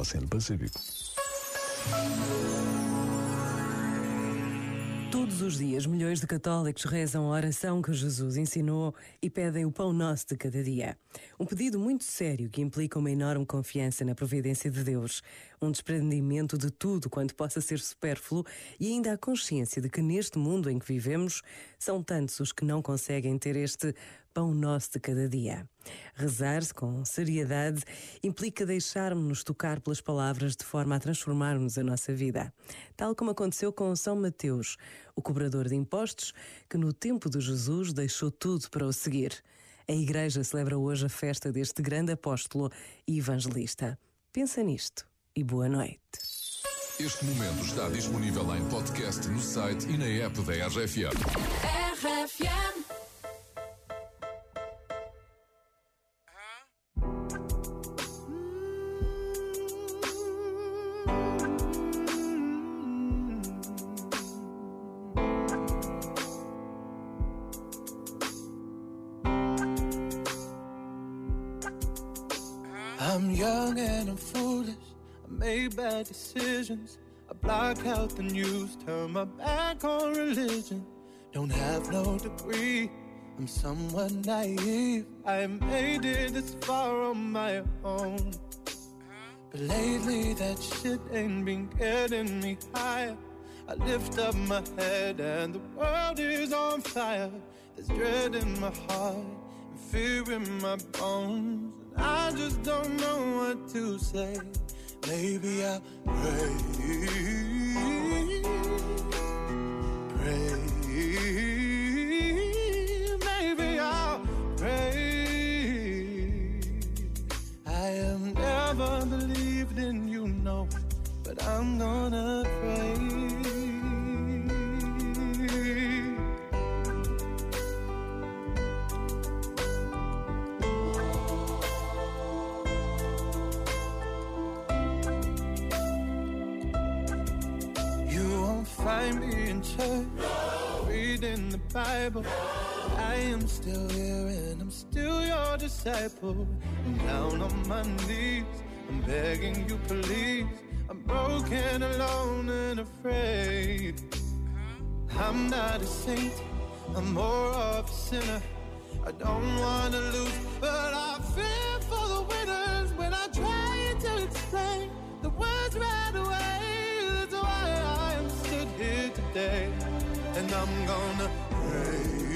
Oceano Pacífico. Todos os dias, milhões de católicos rezam a oração que Jesus ensinou e pedem o pão nosso de cada dia. Um pedido muito sério que implica uma enorme confiança na providência de Deus, um desprendimento de tudo quanto possa ser supérfluo e ainda a consciência de que neste mundo em que vivemos são tantos os que não conseguem ter este pão nosso de cada dia. Rezar-se com seriedade implica deixarmos-nos tocar pelas palavras de forma a transformarmos a nossa vida. Tal como aconteceu com São Mateus, o cobrador de impostos, que no tempo de Jesus deixou tudo para o seguir. A Igreja celebra hoje a festa deste grande apóstolo e evangelista. Pensa nisto e boa noite. Este momento está disponível em podcast no site e na app da RFM. RFM. I'm young and I'm foolish. I made bad decisions. I block out the news, turn my back on religion. Don't have no degree. I'm somewhat naive. I made it this far on my own. But lately that shit ain't been getting me higher. I lift up my head and the world is on fire. There's dread in my heart fear in my bones. I just don't know what to say. Maybe I'll pray, pray. Maybe I'll pray. I have never believed in you, no, but I'm gonna pray. Find me in church, no. reading the Bible. No. I am still here and I'm still your disciple. I'm down on my knees, I'm begging you, please. I'm broken, alone, and afraid. I'm not a saint, I'm more of a sinner. I don't wanna lose, but I fear day, and I'm gonna pray.